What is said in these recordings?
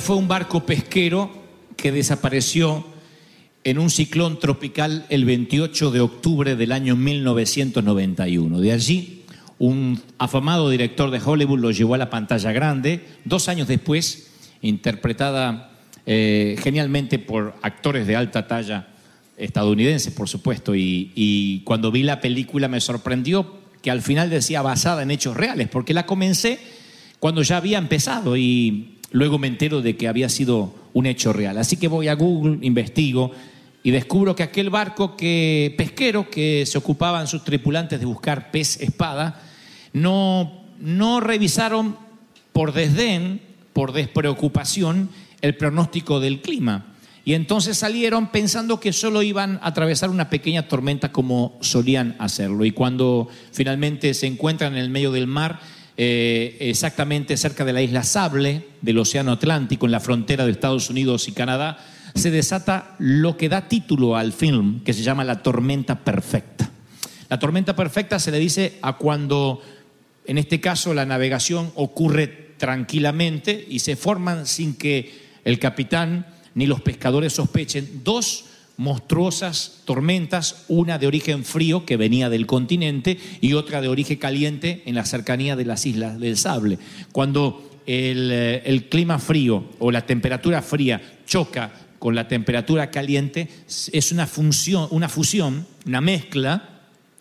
Fue un barco pesquero que desapareció en un ciclón tropical el 28 de octubre del año 1991. De allí, un afamado director de Hollywood lo llevó a la pantalla grande. Dos años después, interpretada eh, genialmente por actores de alta talla estadounidenses, por supuesto. Y, y cuando vi la película me sorprendió que al final decía basada en hechos reales, porque la comencé cuando ya había empezado y luego me entero de que había sido un hecho real. Así que voy a Google, investigo y descubro que aquel barco que, pesquero que se ocupaban sus tripulantes de buscar pez espada, no, no revisaron por desdén, por despreocupación, el pronóstico del clima. Y entonces salieron pensando que solo iban a atravesar una pequeña tormenta como solían hacerlo. Y cuando finalmente se encuentran en el medio del mar, eh, exactamente cerca de la isla Sable del Océano Atlántico, en la frontera de Estados Unidos y Canadá, se desata lo que da título al film, que se llama La tormenta perfecta. La tormenta perfecta se le dice a cuando, en este caso, la navegación ocurre tranquilamente y se forman sin que el capitán ni los pescadores sospechen dos monstruosas tormentas, una de origen frío que venía del continente y otra de origen caliente en la cercanía de las islas del Sable. Cuando el, eh, el clima frío o la temperatura fría choca con la temperatura caliente, es una, función, una fusión, una mezcla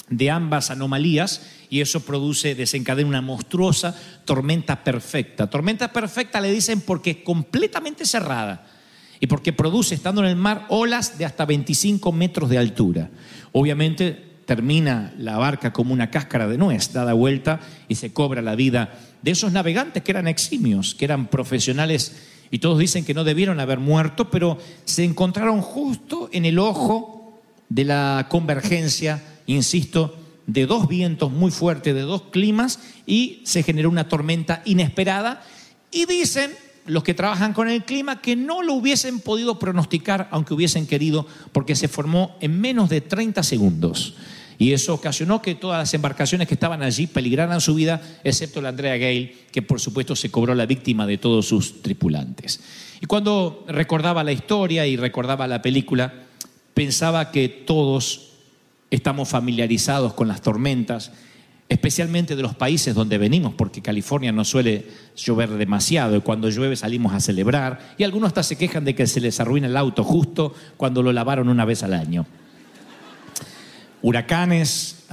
de ambas anomalías y eso produce, desencadena una monstruosa tormenta perfecta. Tormenta perfecta le dicen porque es completamente cerrada y porque produce, estando en el mar, olas de hasta 25 metros de altura. Obviamente termina la barca como una cáscara de nuez, dada vuelta y se cobra la vida de esos navegantes que eran eximios, que eran profesionales y todos dicen que no debieron haber muerto, pero se encontraron justo en el ojo de la convergencia, insisto, de dos vientos muy fuertes, de dos climas, y se generó una tormenta inesperada. Y dicen los que trabajan con el clima que no lo hubiesen podido pronosticar, aunque hubiesen querido, porque se formó en menos de 30 segundos. Y eso ocasionó que todas las embarcaciones que estaban allí peligraran su vida, excepto la Andrea Gale, que por supuesto se cobró la víctima de todos sus tripulantes. Y cuando recordaba la historia y recordaba la película, pensaba que todos estamos familiarizados con las tormentas, especialmente de los países donde venimos, porque California no suele llover demasiado y cuando llueve salimos a celebrar y algunos hasta se quejan de que se les arruina el auto justo cuando lo lavaron una vez al año huracanes,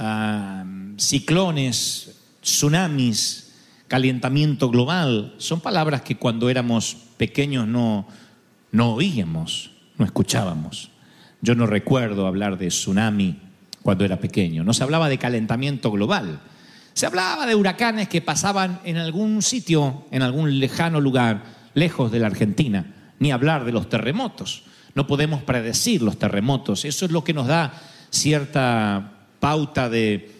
ciclones, tsunamis, calentamiento global, son palabras que cuando éramos pequeños no, no oíamos, no escuchábamos. Yo no recuerdo hablar de tsunami cuando era pequeño, no se hablaba de calentamiento global, se hablaba de huracanes que pasaban en algún sitio, en algún lejano lugar, lejos de la Argentina, ni hablar de los terremotos. No podemos predecir los terremotos, eso es lo que nos da cierta pauta de,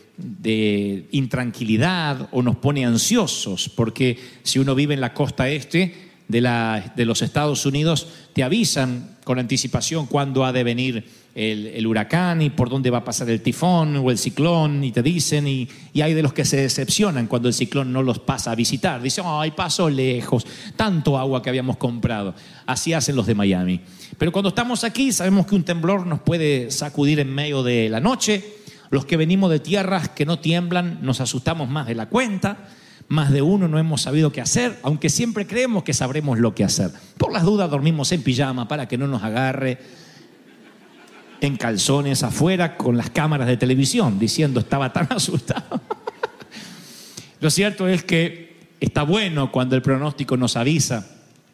intranquilidad o nos pone ansiosos, porque si uno vive en la costa este de, los Estados Unidos, te avisan con anticipación cuándo ha de venir el, huracán y por dónde va a pasar el tifón o el ciclón, y te dicen, y, hay de los que se decepcionan cuando el ciclón no los pasa a visitar. Dicen, ay, pasó lejos, tanto agua que habíamos comprado. Así hacen los de Miami. Pero cuando estamos aquí sabemos que un temblor nos puede sacudir en medio de la noche. Los que venimos de tierras que no tiemblan nos asustamos más de la cuenta. Más de uno no hemos sabido qué hacer, aunque siempre creemos que sabremos lo que hacer. Por las dudas dormimos en pijama para que no nos agarre en calzones afuera con las cámaras de televisión, diciendo estaba tan asustado. lo cierto es que está bueno cuando el pronóstico nos avisa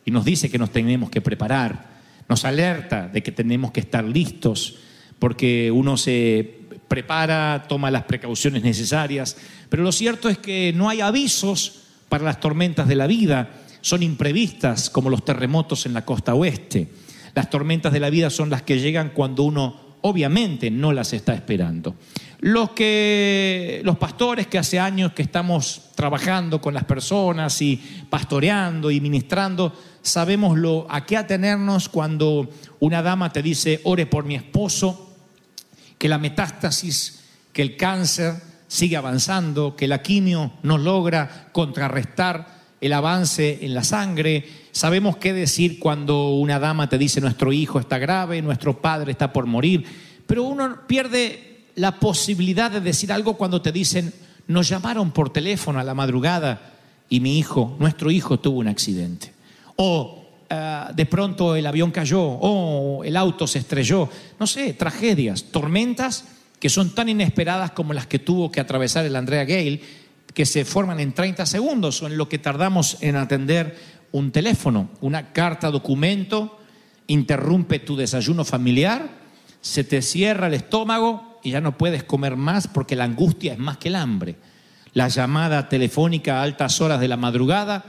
y nos dice que nos tenemos que preparar nos alerta de que tenemos que estar listos porque uno se prepara, toma las precauciones necesarias, pero lo cierto es que no hay avisos para las tormentas de la vida, son imprevistas como los terremotos en la costa oeste. Las tormentas de la vida son las que llegan cuando uno obviamente no las está esperando. Los que los pastores que hace años que estamos trabajando con las personas y pastoreando y ministrando, sabemos lo, a qué atenernos cuando una dama te dice, ore por mi esposo, que la metástasis, que el cáncer sigue avanzando, que la quimio no logra contrarrestar el avance en la sangre, sabemos qué decir cuando una dama te dice nuestro hijo está grave, nuestro padre está por morir, pero uno pierde la posibilidad de decir algo cuando te dicen nos llamaron por teléfono a la madrugada y mi hijo, nuestro hijo tuvo un accidente. O eh, de pronto el avión cayó, o el auto se estrelló, no sé, tragedias, tormentas que son tan inesperadas como las que tuvo que atravesar el Andrea Gale, que se forman en 30 segundos o en lo que tardamos en atender un teléfono, una carta, documento, interrumpe tu desayuno familiar, se te cierra el estómago y ya no puedes comer más porque la angustia es más que el hambre. La llamada telefónica a altas horas de la madrugada,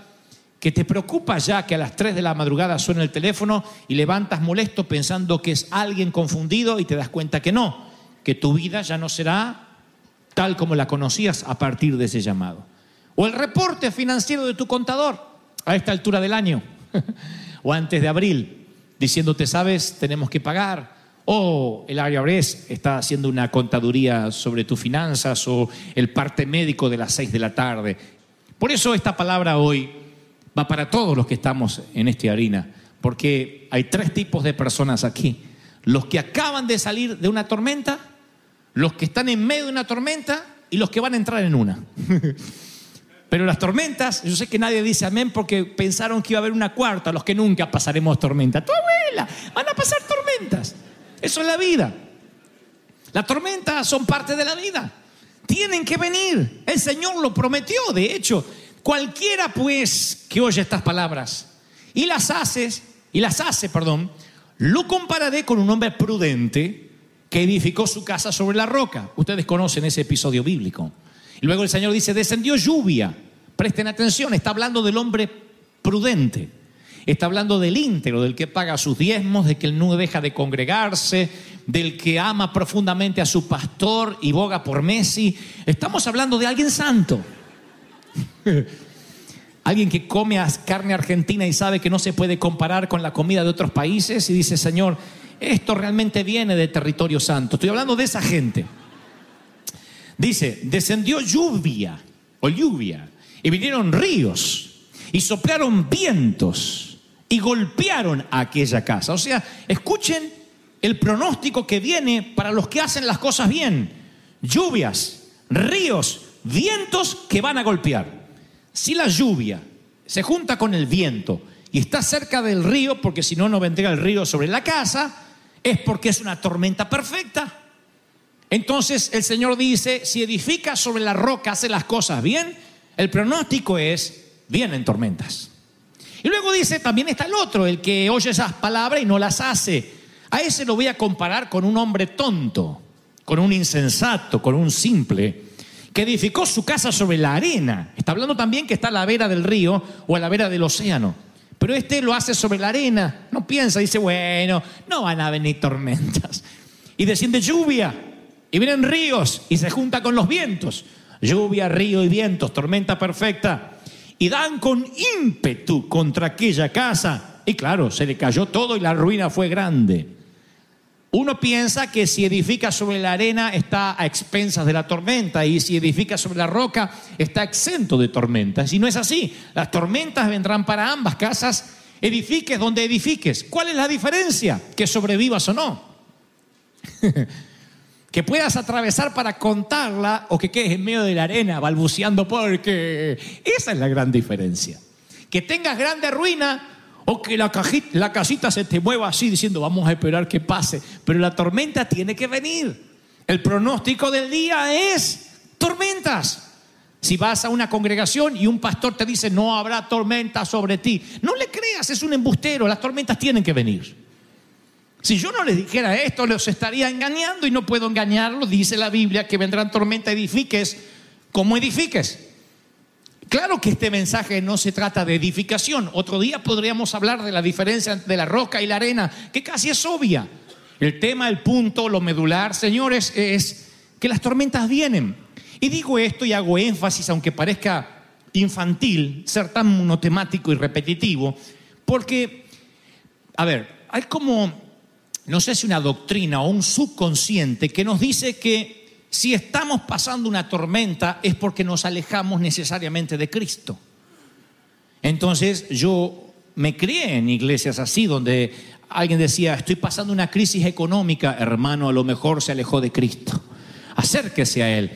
que te preocupa ya que a las 3 de la madrugada suene el teléfono y levantas molesto pensando que es alguien confundido y te das cuenta que no, que tu vida ya no será tal como la conocías a partir de ese llamado. O el reporte financiero de tu contador a esta altura del año o antes de abril, diciéndote, sabes, tenemos que pagar. O el IRS está haciendo una contaduría sobre tus finanzas o el parte médico de las 6 de la tarde. Por eso esta palabra hoy va para todos los que estamos en esta harina, porque hay tres tipos de personas aquí. Los que acaban de salir de una tormenta, los que están en medio de una tormenta y los que van a entrar en una. Pero las tormentas, yo sé que nadie dice amén porque pensaron que iba a haber una cuarta, los que nunca pasaremos tormenta. Tu abuela, van a pasar tormentas. Eso es la vida. Las tormentas son parte de la vida. Tienen que venir. El Señor lo prometió, de hecho. Cualquiera pues que oye estas palabras y las haces, y las hace, perdón, lo compararé con un hombre prudente que edificó su casa sobre la roca. Ustedes conocen ese episodio bíblico. Luego el Señor dice, descendió lluvia. Presten atención, está hablando del hombre prudente. Está hablando del íntegro, del que paga sus diezmos, de que no deja de congregarse, del que ama profundamente a su pastor y boga por Messi. Estamos hablando de alguien santo. Alguien que come carne argentina y sabe que no se puede comparar con la comida de otros países y dice, Señor, esto realmente viene de territorio santo. Estoy hablando de esa gente. Dice, descendió lluvia o lluvia y vinieron ríos y soplaron vientos y golpearon a aquella casa. O sea, escuchen el pronóstico que viene para los que hacen las cosas bien. Lluvias, ríos, vientos que van a golpear. Si la lluvia se junta con el viento y está cerca del río, porque si no, no vendría el río sobre la casa, es porque es una tormenta perfecta. Entonces el Señor dice, si edifica sobre la roca, hace las cosas bien, el pronóstico es, vienen tormentas. Y luego dice, también está el otro, el que oye esas palabras y no las hace. A ese lo voy a comparar con un hombre tonto, con un insensato, con un simple que edificó su casa sobre la arena. Está hablando también que está a la vera del río o a la vera del océano. Pero este lo hace sobre la arena. No piensa, dice, bueno, no van a venir tormentas. Y desciende lluvia. Y vienen ríos y se junta con los vientos. Lluvia, río y vientos, tormenta perfecta. Y dan con ímpetu contra aquella casa. Y claro, se le cayó todo y la ruina fue grande. Uno piensa que si edifica sobre la arena está a expensas de la tormenta y si edifica sobre la roca está exento de tormentas. Y no es así. Las tormentas vendrán para ambas casas, edifiques donde edifiques. ¿Cuál es la diferencia? Que sobrevivas o no. que puedas atravesar para contarla o que quedes en medio de la arena balbuceando porque esa es la gran diferencia. Que tengas grande ruina o que la, la casita se te mueva así diciendo, vamos a esperar que pase. Pero la tormenta tiene que venir. El pronóstico del día es tormentas. Si vas a una congregación y un pastor te dice, no habrá tormenta sobre ti, no le creas, es un embustero, las tormentas tienen que venir. Si yo no les dijera esto, los estaría engañando y no puedo engañarlos. Dice la Biblia que vendrán tormentas, edifiques como edifiques. Claro que este mensaje no se trata de edificación. Otro día podríamos hablar de la diferencia entre la roca y la arena, que casi es obvia. El tema, el punto, lo medular, señores, es que las tormentas vienen. Y digo esto y hago énfasis, aunque parezca infantil, ser tan monotemático y repetitivo, porque, a ver, hay como, no sé si una doctrina o un subconsciente que nos dice que si estamos pasando una tormenta es porque nos alejamos necesariamente de Cristo. Entonces yo me crié en iglesias así, donde alguien decía, estoy pasando una crisis económica, hermano, a lo mejor se alejó de Cristo. Acérquese a Él.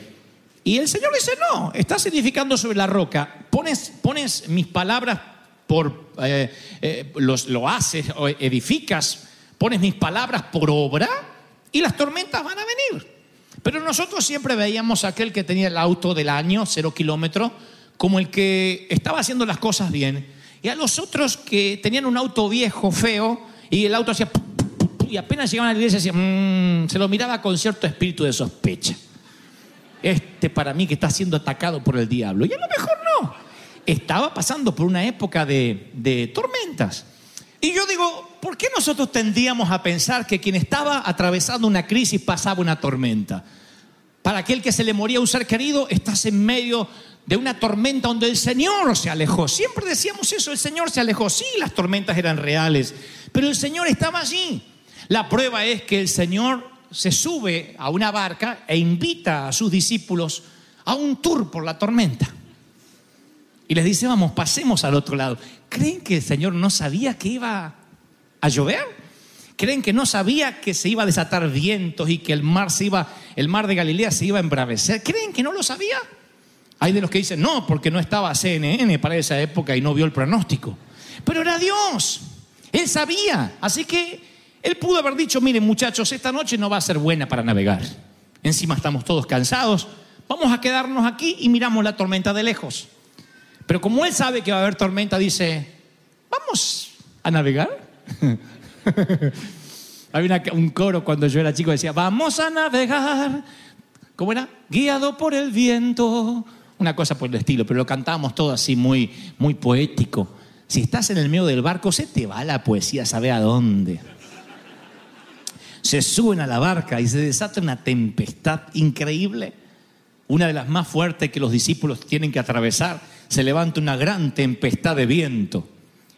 Y el Señor dice, no, estás edificando sobre la roca, pones, pones mis palabras por, eh, eh, los, lo haces, edificas, pones mis palabras por obra y las tormentas van a venir. Pero nosotros siempre veíamos a aquel que tenía el auto del año, cero kilómetros, como el que estaba haciendo las cosas bien. Y a los otros que tenían un auto viejo, feo, y el auto hacía... Y apenas llegaban a la iglesia, mm", se lo miraba con cierto espíritu de sospecha. Este para mí que está siendo atacado por el diablo. Y a lo mejor no. Estaba pasando por una época de, de tormentas. Y yo digo, ¿por qué nosotros tendríamos a pensar que quien estaba atravesando una crisis pasaba una tormenta? Para aquel que se le moría un ser querido, estás en medio de una tormenta donde el Señor se alejó. Siempre decíamos eso, el Señor se alejó. Sí, las tormentas eran reales, pero el Señor estaba allí. La prueba es que el Señor se sube a una barca e invita a sus discípulos a un tour por la tormenta. Y les dice, vamos, pasemos al otro lado. ¿Creen que el Señor no sabía que iba a llover? ¿Creen que no sabía que se iba a desatar vientos y que el mar se iba, el mar de Galilea se iba a embravecer? ¿Creen que no lo sabía? Hay de los que dicen, no, porque no estaba CNN para esa época y no vio el pronóstico. Pero era Dios. Él sabía. Así que él pudo haber dicho, miren muchachos, esta noche no va a ser buena para navegar. Encima estamos todos cansados. Vamos a quedarnos aquí y miramos la tormenta de lejos. Pero como él sabe que va a haber tormenta, dice, vamos a navegar. Había un coro cuando yo era chico decía, vamos a navegar. ¿Cómo era? Guiado por el viento. Una cosa por el estilo, pero lo cantábamos todo así muy, muy poético. Si estás en el medio del barco, se te va la poesía, sabe a dónde. Se suben a la barca y se desata una tempestad increíble, una de las más fuertes que los discípulos tienen que atravesar se levanta una gran tempestad de viento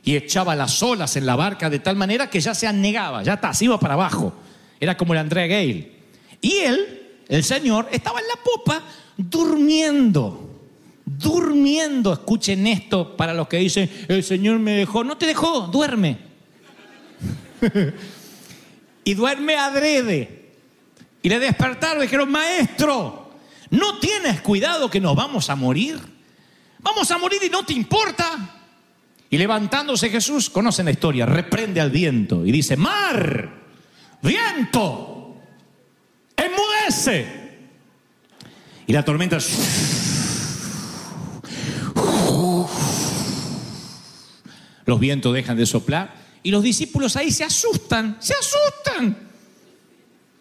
y echaba las olas en la barca de tal manera que ya se anegaba, ya está, se iba para abajo. Era como el Andrea Gale. Y él, el Señor, estaba en la popa durmiendo. Durmiendo, escuchen esto para los que dicen, el Señor me dejó, no te dejó, duerme. y duerme adrede. Y le despertaron y dijeron, maestro, ¿no tienes cuidado que nos vamos a morir? Vamos a morir y no te importa. Y levantándose Jesús, conocen la historia, reprende al viento y dice, mar, viento, enmudece. Y la tormenta... Los vientos dejan de soplar y los discípulos ahí se asustan, se asustan.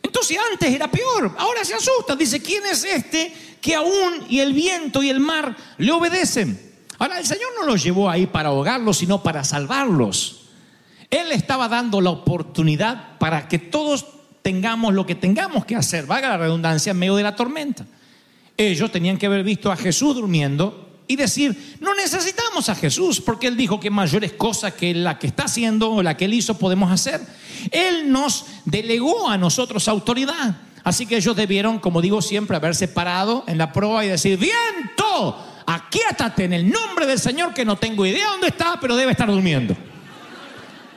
Entonces antes era peor, ahora se asustan. Dice, ¿quién es este que aún y el viento y el mar le obedecen. Ahora, el Señor no los llevó ahí para ahogarlos, sino para salvarlos. Él estaba dando la oportunidad para que todos tengamos lo que tengamos que hacer, valga la redundancia, en medio de la tormenta. Ellos tenían que haber visto a Jesús durmiendo y decir, no necesitamos a Jesús, porque Él dijo que mayores cosas que la que está haciendo o la que Él hizo podemos hacer. Él nos delegó a nosotros autoridad. Así que ellos debieron, como digo siempre, haberse parado en la prueba y decir, viento, aquíétate en el nombre del Señor que no tengo idea dónde está, pero debe estar durmiendo.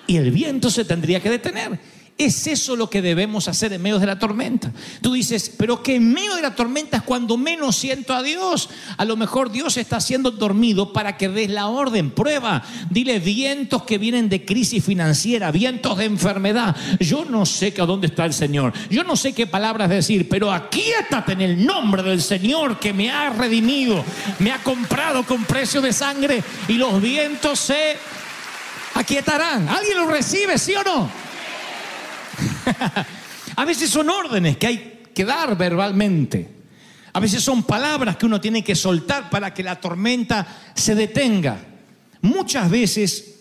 Y el viento se tendría que detener. Es eso lo que debemos hacer en medio de la tormenta. Tú dices, pero que en medio de la tormenta es cuando menos siento a Dios. A lo mejor Dios está siendo dormido para que des la orden. Prueba, dile vientos que vienen de crisis financiera, vientos de enfermedad. Yo no sé a dónde está el Señor. Yo no sé qué palabras decir, pero aquíétate en el nombre del Señor que me ha redimido, me ha comprado con precio de sangre y los vientos se aquietarán. ¿Alguien lo recibe, sí o no? a veces son órdenes que hay que dar verbalmente. A veces son palabras que uno tiene que soltar para que la tormenta se detenga. Muchas veces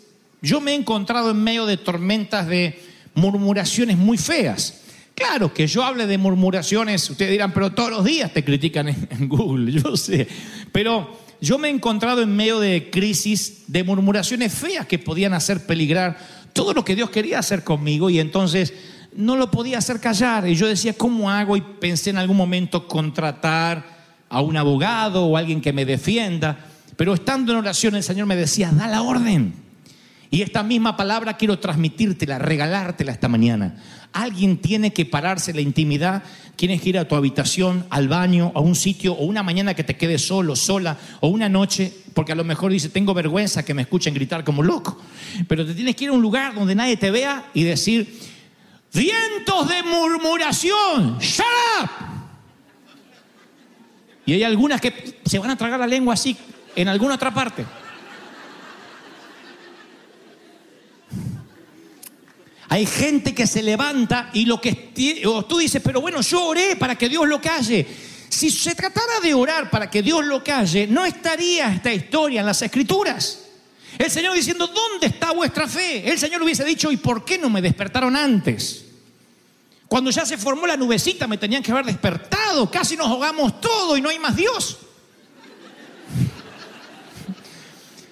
yo me he encontrado en medio de tormentas de murmuraciones muy feas. Claro que yo hable de murmuraciones, ustedes dirán, pero todos los días te critican en, Google, yo sé. Pero yo me he encontrado en medio de crisis de murmuraciones feas que podían hacer peligrar todo lo que Dios quería hacer conmigo y entonces no lo podía hacer callar. Y yo decía, ¿cómo hago? Y pensé en algún momento contratar a un abogado o alguien que me defienda. Pero estando en oración el Señor me decía, da la orden. Y esta misma palabra quiero transmitírtela, regalártela esta mañana. Alguien tiene que pararse la intimidad, tienes que ir a tu habitación, al baño, a un sitio, o una mañana que te quedes solo, sola, o una noche, porque a lo mejor dice, tengo vergüenza que me escuchen gritar como loco. Pero te tienes que ir a un lugar donde nadie te vea y decir, vientos de murmuración, shut up. Y hay algunas que se van a tragar la lengua así en alguna otra parte. Hay gente que se levanta y lo que o tú dices, pero bueno, yo oré para que Dios lo calle. Si se tratara de orar para que Dios lo calle, no estaría esta historia en las escrituras. El Señor diciendo, ¿dónde está vuestra fe? El Señor hubiese dicho, ¿y por qué no me despertaron antes? Cuando ya se formó la nubecita me tenían que haber despertado, casi nos ahogamos todo y no hay más Dios.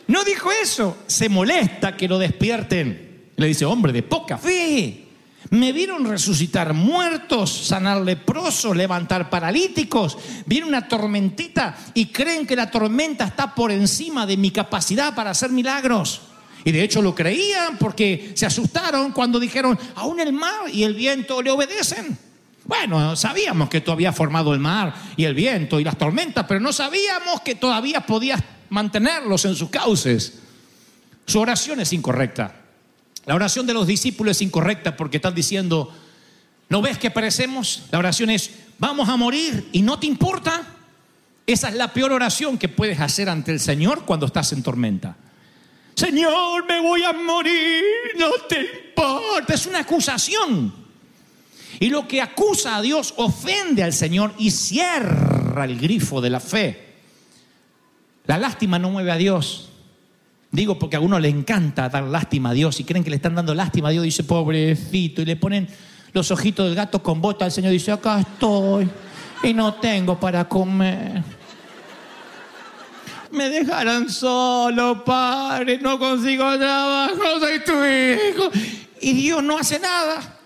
No dijo eso, se molesta que lo despierten. Le dice, hombre de poca fe. Me vieron resucitar muertos, sanar leprosos, levantar paralíticos. Viene una tormentita y creen que la tormenta está por encima de mi capacidad para hacer milagros. Y de hecho lo creían porque se asustaron cuando dijeron, aún el mar y el viento le obedecen. Bueno, sabíamos que tú habías formado el mar y el viento y las tormentas, pero no sabíamos que todavía podías mantenerlos en sus cauces. Su oración es incorrecta. La oración de los discípulos es incorrecta porque están diciendo, ¿no ves que perecemos? La oración es, vamos a morir y no te importa. Esa es la peor oración que puedes hacer ante el Señor cuando estás en tormenta. Señor, me voy a morir, no te importa. Es una acusación. Y lo que acusa a Dios ofende al Señor y cierra el grifo de la fe. La lástima no mueve a Dios. Digo porque a uno le encanta dar lástima a Dios y creen que le están dando lástima a Dios, dice pobrecito, y le ponen los ojitos del gato con bota al Señor, dice acá estoy y no tengo para comer. Me dejaron solo, padre, no consigo trabajo, soy tu hijo. Y Dios no hace nada.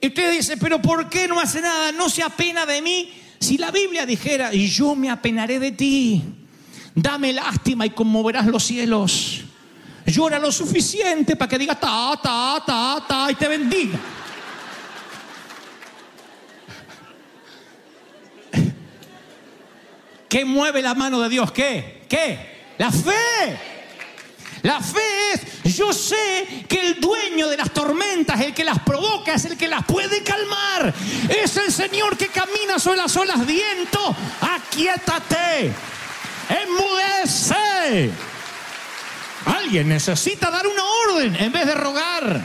Y usted dice, pero ¿por qué no hace nada? No se apena de mí. Si la Biblia dijera, y yo me apenaré de ti dame lástima y conmoverás los cielos. Llora lo suficiente para que diga ta, ta, ta, ta y te bendiga. ¿Qué mueve la mano de Dios? ¿Qué? ¿Qué? La fe. La fe es, yo sé que el dueño de las tormentas, el que las provoca, es el que las puede calmar. Es el Señor que camina sobre las olas. Viento, aquietate enmudece. Alguien necesita dar una orden en vez de rogar.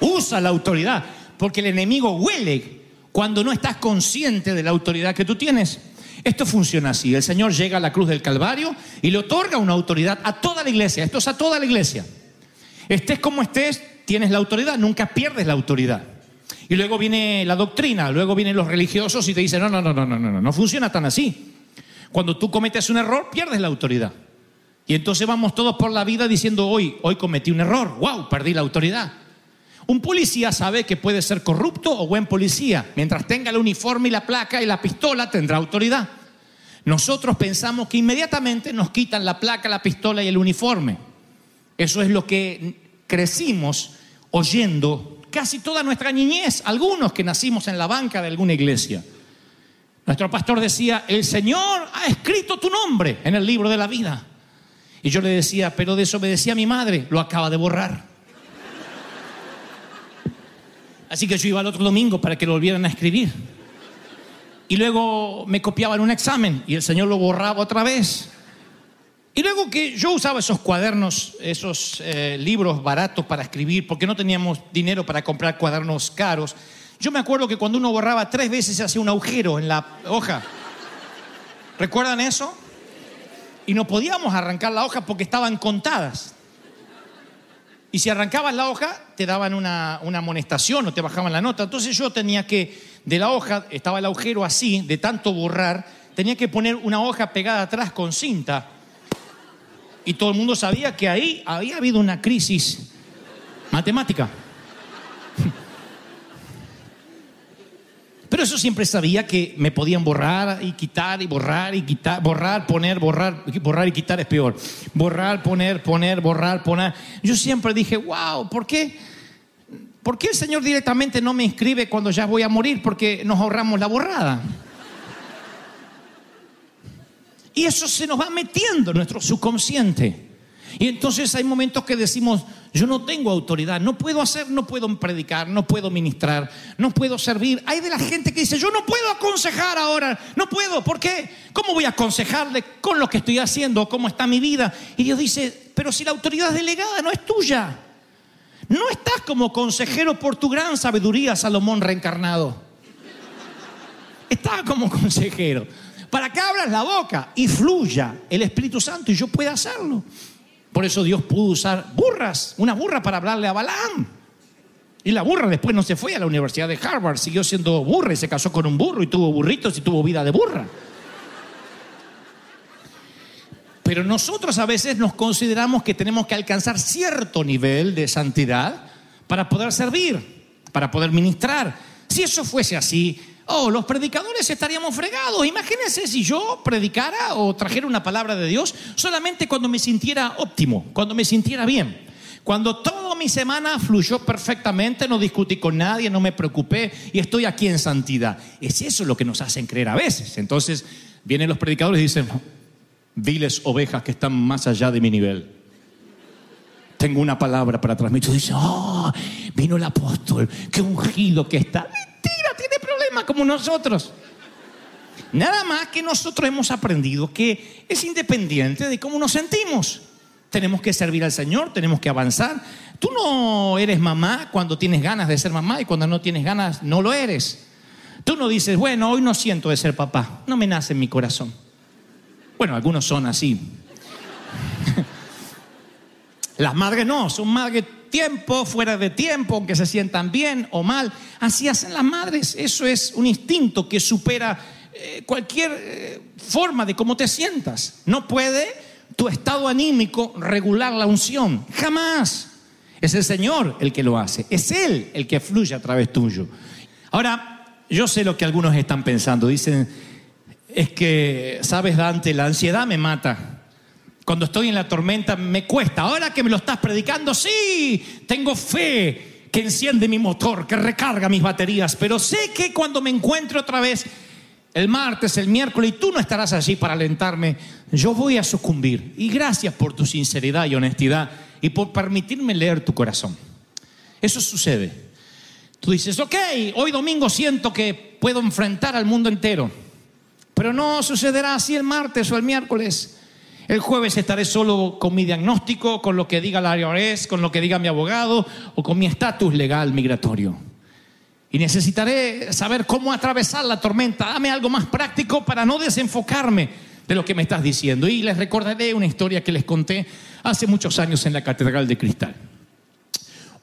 Usa la autoridad, porque el enemigo huele cuando no estás consciente de la autoridad que tú tienes. Esto funciona así. El Señor llega a la cruz del Calvario y le otorga una autoridad a toda la iglesia. Esto es a toda la iglesia. Estés como estés, tienes la autoridad, nunca pierdes la autoridad. Y luego viene la doctrina, luego vienen los religiosos y te dicen, no, no, no, no, no, no, no funciona tan así. Cuando tú cometes un error, pierdes la autoridad. Y entonces vamos todos por la vida diciendo, hoy, hoy cometí un error, wow, perdí la autoridad. Un policía sabe que puede ser corrupto o buen policía. Mientras tenga el uniforme y la placa y la pistola, tendrá autoridad. Nosotros pensamos que inmediatamente nos quitan la placa, la pistola y el uniforme. Eso es lo que crecimos oyendo casi toda nuestra niñez, algunos que nacimos en la banca de alguna iglesia. Nuestro pastor decía, el Señor ha escrito tu nombre en el libro de la vida. Y yo le decía, pero desobedecía a mi madre, lo acaba de borrar. Así que yo iba al otro domingo para que lo volvieran a escribir. Y luego me copiaban un examen y el Señor lo borraba otra vez. Y luego que yo usaba esos cuadernos, esos eh, libros baratos para escribir, porque no teníamos dinero para comprar cuadernos caros, yo me acuerdo que cuando uno borraba tres veces se hacía un agujero en la hoja. ¿Recuerdan eso? Y no podíamos arrancar la hoja porque estaban contadas. Y si arrancabas la hoja, te daban una, una, amonestación o te bajaban la nota. Entonces yo tenía que, de la hoja, estaba el agujero así, de tanto borrar, tenía que poner una hoja pegada atrás con cinta. Y todo el mundo sabía que ahí había habido una crisis matemática. Pero Pero eso siempre sabía que me podían borrar y quitar y borrar y quitar, borrar, poner, borrar, borrar y quitar es peor. Borrar, poner, poner, borrar, poner. Yo siempre dije, wow, ¿por qué? ¿Por qué el Señor directamente no me inscribe cuando ya voy a morir? Porque nos ahorramos la borrada. Y eso se nos va metiendo en nuestro subconsciente. Y entonces hay momentos que decimos, yo no tengo autoridad, no puedo hacer, no puedo predicar, no puedo ministrar, no puedo servir. Hay de la gente que dice, yo no puedo aconsejar ahora, no puedo, ¿por qué? ¿Cómo voy a aconsejarle con lo que estoy haciendo, cómo está mi vida? Y Dios dice, pero si la autoridad es delegada, no es tuya. No estás como consejero por tu gran sabiduría, Salomón reencarnado. Estás como consejero para que abras la boca y fluya el Espíritu Santo y yo pueda hacerlo. Por eso Dios pudo usar burras, una burra para hablarle a Balaam. Y la burra después no se fue a la Universidad de Harvard, siguió siendo burra y se casó con un burro y tuvo burritos y tuvo vida de burra. Pero nosotros a veces nos consideramos que tenemos que alcanzar cierto nivel de santidad para poder servir, para poder ministrar. Si eso fuese así, Oh, los predicadores estaríamos fregados. Imagínense si yo predicara o trajera una palabra de Dios solamente cuando me sintiera óptimo, cuando me sintiera bien. Cuando toda mi semana fluyó perfectamente, no discutí con nadie, no me preocupé y estoy aquí en santidad. Es eso lo que nos hacen creer a veces. Entonces vienen los predicadores y dicen, viles ovejas que están más allá de mi nivel. Tengo una palabra para transmitir. Dice, oh, vino el apóstol, qué ungido que está como nosotros. Nada más que nosotros hemos aprendido que es independiente de cómo nos sentimos. Tenemos que servir al Señor, tenemos que avanzar. Tú no eres mamá cuando tienes ganas de ser mamá y cuando no tienes ganas no lo eres. Tú no dices, bueno, hoy no siento de ser papá, no me nace en mi corazón. Bueno, algunos son así. Las madres no, son madres tiempo, fuera de tiempo, aunque se sientan bien o mal. Así hacen las madres. Eso es un instinto que supera eh, cualquier eh, forma de cómo te sientas. No puede tu estado anímico regular la unción. Jamás. Es el Señor el que lo hace. Es Él el que fluye a través tuyo. Ahora, yo sé lo que algunos están pensando. Dicen, es que, sabes, Dante, la ansiedad me mata. Cuando estoy en la tormenta me cuesta. Ahora que me lo estás predicando, sí, tengo fe que enciende mi motor, que recarga mis baterías, pero sé que cuando me encuentro otra vez el martes, el miércoles, y tú no estarás allí para alentarme, yo voy a sucumbir. Y gracias por tu sinceridad y honestidad y por permitirme leer tu corazón. Eso sucede. Tú dices, ok, hoy domingo siento que puedo enfrentar al mundo entero, pero no sucederá así el martes o el miércoles. El jueves estaré solo con mi diagnóstico, con lo que diga la IRS, con lo que diga mi abogado o con mi estatus legal migratorio. Y necesitaré saber cómo atravesar la tormenta. Dame algo más práctico para no desenfocarme de lo que me estás diciendo. Y les recordaré una historia que les conté hace muchos años en la Catedral de Cristal.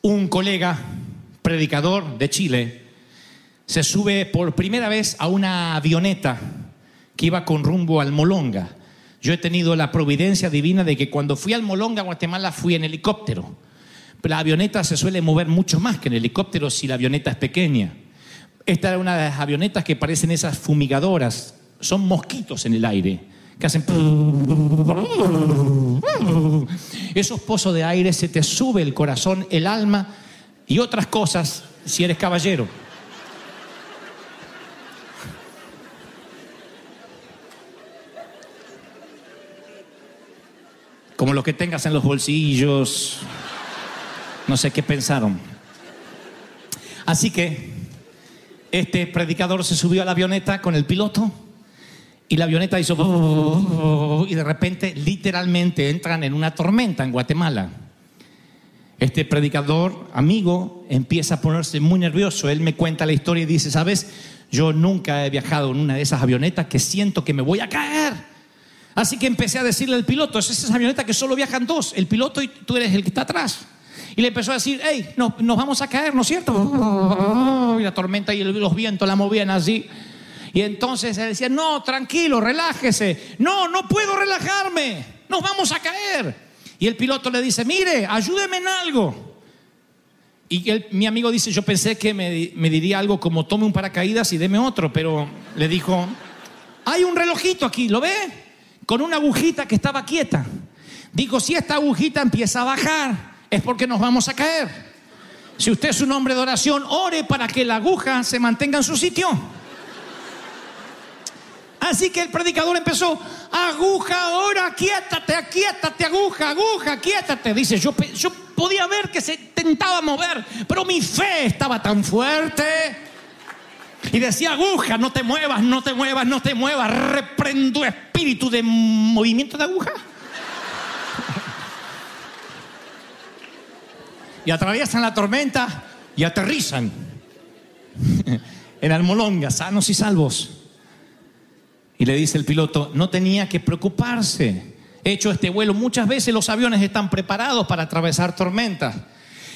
Un colega predicador de Chile se sube por primera vez a una avioneta que iba con rumbo al Molonga yo he tenido la providencia divina de que cuando fui al Molonga, Guatemala, fui en helicóptero. La avioneta se suele mover mucho más que en helicóptero si la avioneta es pequeña. Esta era una de las avionetas que parecen esas fumigadoras. Son mosquitos en el aire que hacen... Esos pozos de aire se te sube el corazón, el alma y otras cosas si eres caballero. Como lo que tengas en los bolsillos. No sé qué pensaron. Así que este predicador se subió a la avioneta con el piloto y la avioneta hizo y de repente literalmente entran en una tormenta en Guatemala. Este predicador, amigo, empieza a ponerse muy nervioso. Él me cuenta la historia y dice, ¿sabes? Yo nunca he viajado en una de esas avionetas que siento que me voy a caer. Así que empecé a decirle al piloto, es esa avioneta que solo viajan dos, el piloto y tú eres el que está atrás. Y le empezó a decir, hey, nos, vamos a caer, ¿no es cierto? Y la tormenta y los vientos la movían así. Y entonces él decía, no, tranquilo, relájese. No, no puedo relajarme, nos vamos a caer. Y el piloto le dice, mire, ayúdeme en algo. Y mi amigo dice, yo pensé que me, me diría algo como tome un paracaídas y deme otro, pero le dijo, hay un relojito aquí, ¿lo ve? Con una agujita que estaba quieta. Dijo, si esta agujita empieza a bajar, es porque nos vamos a caer. Si usted es un hombre de oración, ore para que la aguja se mantenga en su sitio. Así que el predicador empezó, aguja ahora, quiétate, quiétate, aguja, aguja, quiétate. Dice, yo, yo podía ver que se tentaba mover, pero mi fe estaba tan fuerte. Y decía, aguja, no te muevas, no te muevas, no te muevas. Reprendo espíritu de movimiento de aguja. Y atraviesan la tormenta y aterrizan en Almolonga, sanos y salvos. Y le dice el piloto, no tenía que preocuparse. He hecho este vuelo muchas veces, los aviones están preparados para atravesar tormentas.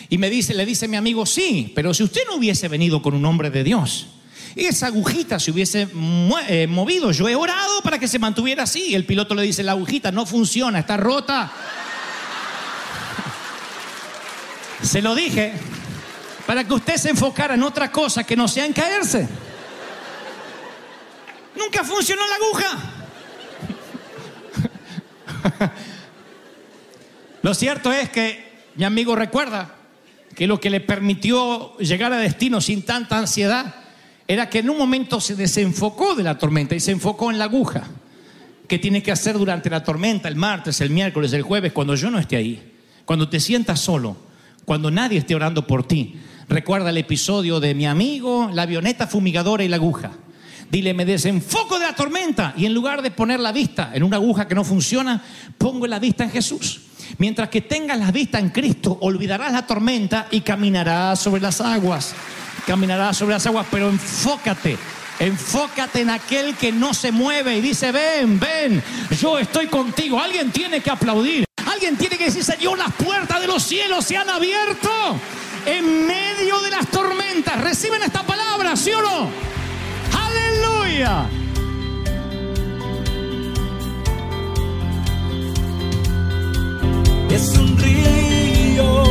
Y me dice, le dice mi amigo, sí, pero si usted no hubiese venido con un hombre de Dios, esa agujita se hubiese eh, movido. Yo he orado para que se mantuviera así. El piloto le dice, la agujita no funciona, está rota. Se lo dije para que usted se enfocara en otra cosa que no sea en caerse. Nunca funcionó la aguja. Lo cierto es que mi amigo recuerda que lo que le permitió llegar a destino sin tanta ansiedad era que en un momento se desenfocó de la tormenta y se enfocó en la aguja. ¿Qué tiene que hacer durante la tormenta, el martes, el miércoles, el jueves, cuando yo no esté ahí? Cuando te sientas solo, cuando nadie esté orando por ti. Recuerda el episodio de mi amigo, la avioneta fumigadora y la aguja. Dile, me desenfoco de la tormenta y en lugar de poner la vista en una aguja que no funciona, pongo la vista en Jesús. Mientras que tengas la vista en Cristo, olvidarás la tormenta y caminarás sobre las aguas. Caminarás sobre las aguas, pero enfócate. Enfócate en aquel que no se mueve y dice, ven, ven, yo estoy contigo. Alguien tiene que aplaudir. Alguien tiene que decir, Señor, las puertas de los cielos se han abierto en medio de las tormentas. Reciben esta palabra, ¿sí o no? Aleluya. Es un río